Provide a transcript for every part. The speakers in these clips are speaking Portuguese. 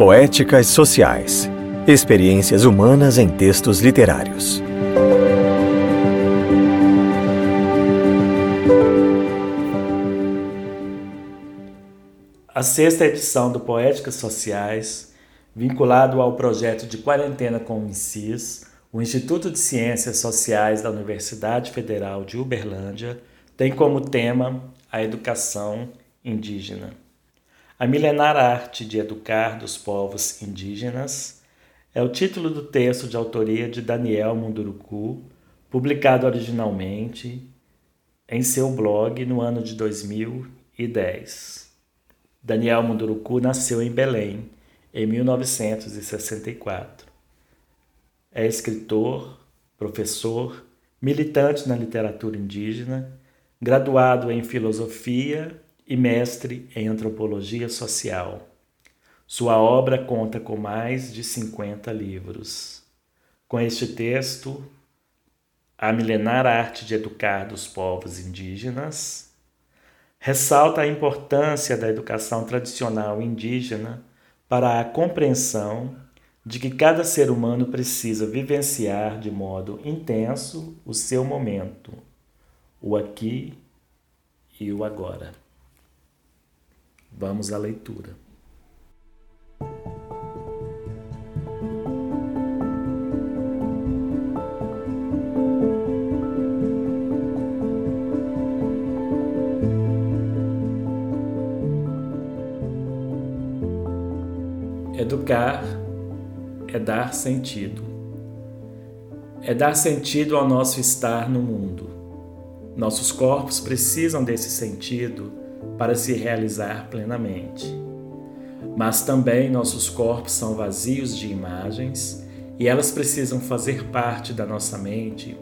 Poéticas Sociais Experiências humanas em textos literários. A sexta edição do Poéticas Sociais, vinculado ao projeto de quarentena com o INSIS, o Instituto de Ciências Sociais da Universidade Federal de Uberlândia, tem como tema a educação indígena. A milenar arte de educar dos povos indígenas é o título do texto de autoria de Daniel Munduruku, publicado originalmente em seu blog no ano de 2010. Daniel Munduruku nasceu em Belém em 1964. É escritor, professor, militante na literatura indígena, graduado em filosofia e mestre em antropologia social. Sua obra conta com mais de 50 livros. Com este texto, A Milenar Arte de Educar dos Povos Indígenas, ressalta a importância da educação tradicional indígena para a compreensão de que cada ser humano precisa vivenciar de modo intenso o seu momento, o aqui e o agora. Vamos à leitura. Educar é dar sentido. É dar sentido ao nosso estar no mundo. Nossos corpos precisam desse sentido para se realizar plenamente. Mas também nossos corpos são vazios de imagens e elas precisam fazer parte da nossa mente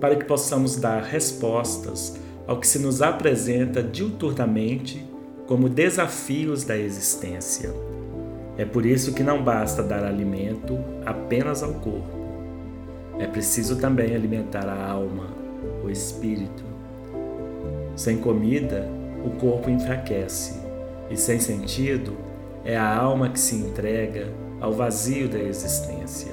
para que possamos dar respostas ao que se nos apresenta diuturnamente como desafios da existência. É por isso que não basta dar alimento apenas ao corpo. É preciso também alimentar a alma, o espírito. Sem comida, o corpo enfraquece, e sem sentido é a alma que se entrega ao vazio da existência.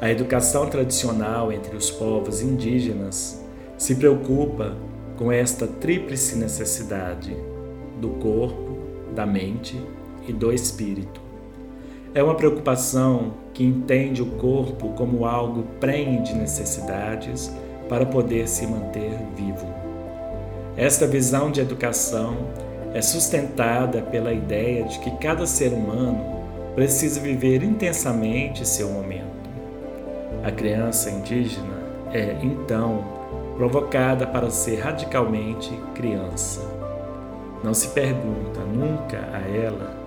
A educação tradicional entre os povos indígenas se preocupa com esta tríplice necessidade do corpo, da mente e do espírito. É uma preocupação que entende o corpo como algo prenhe de necessidades para poder se manter vivo. Esta visão de educação é sustentada pela ideia de que cada ser humano precisa viver intensamente seu momento. A criança indígena é, então, provocada para ser radicalmente criança. Não se pergunta nunca a ela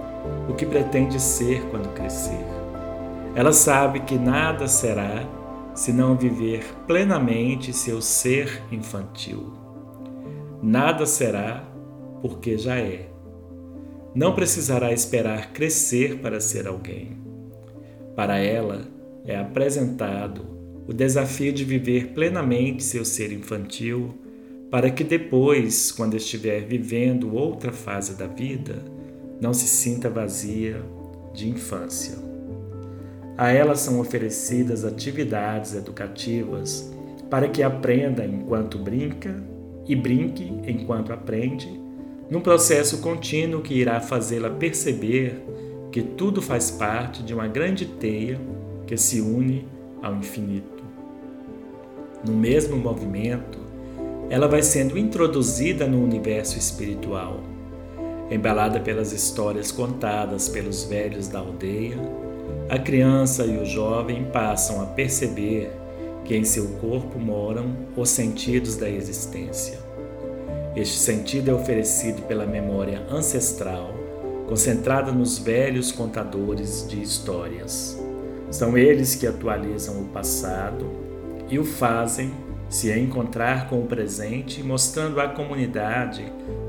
o que pretende ser quando crescer. Ela sabe que nada será se não viver plenamente seu ser infantil. Nada será, porque já é. Não precisará esperar crescer para ser alguém. Para ela é apresentado o desafio de viver plenamente seu ser infantil, para que depois, quando estiver vivendo outra fase da vida, não se sinta vazia de infância. A ela são oferecidas atividades educativas para que aprenda enquanto brinca e brinque enquanto aprende, num processo contínuo que irá fazê-la perceber que tudo faz parte de uma grande teia que se une ao infinito. No mesmo movimento, ela vai sendo introduzida no universo espiritual, embalada pelas histórias contadas pelos velhos da aldeia. A criança e o jovem passam a perceber que em seu corpo moram os sentidos da existência. Este sentido é oferecido pela memória ancestral, concentrada nos velhos contadores de histórias. São eles que atualizam o passado e o fazem se encontrar com o presente, mostrando à comunidade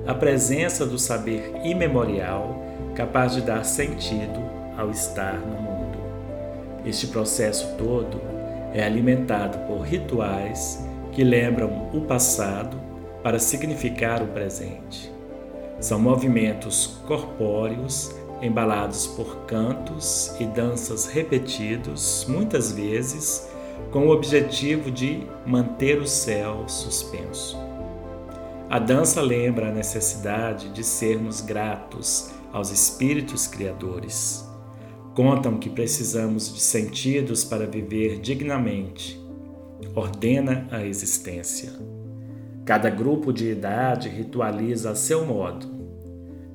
a presença do saber imemorial capaz de dar sentido ao estar no mundo. Este processo todo é alimentado por rituais que lembram o passado para significar o presente. São movimentos corpóreos embalados por cantos e danças repetidos, muitas vezes com o objetivo de manter o céu suspenso. A dança lembra a necessidade de sermos gratos aos espíritos criadores. Contam que precisamos de sentidos para viver dignamente. Ordena a existência. Cada grupo de idade ritualiza a seu modo.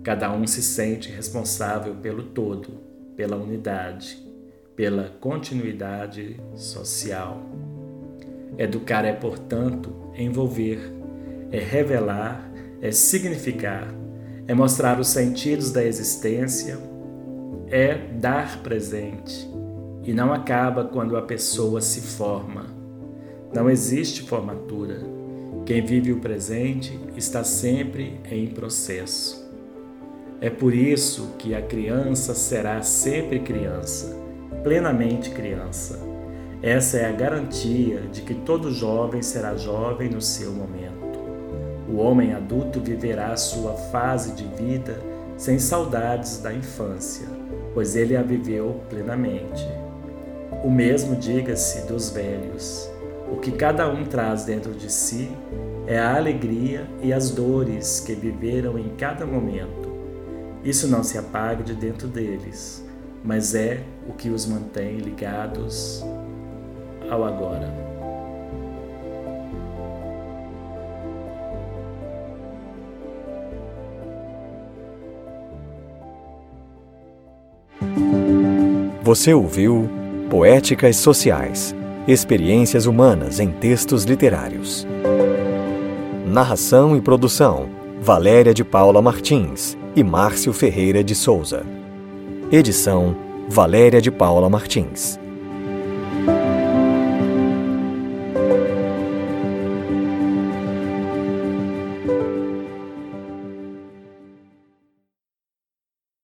Cada um se sente responsável pelo todo, pela unidade, pela continuidade social. Educar é, portanto, envolver, é revelar, é significar, é mostrar os sentidos da existência, é dar presente. E não acaba quando a pessoa se forma. Não existe formatura quem vive o presente está sempre em processo. É por isso que a criança será sempre criança, plenamente criança. Essa é a garantia de que todo jovem será jovem no seu momento. O homem adulto viverá sua fase de vida sem saudades da infância, pois ele a viveu plenamente. O mesmo diga-se dos velhos. O que cada um traz dentro de si é a alegria e as dores que viveram em cada momento. Isso não se apaga de dentro deles, mas é o que os mantém ligados ao agora. Você ouviu Poéticas Sociais Experiências Humanas em Textos Literários. Narração e produção: Valéria de Paula Martins e Márcio Ferreira de Souza. Edição: Valéria de Paula Martins.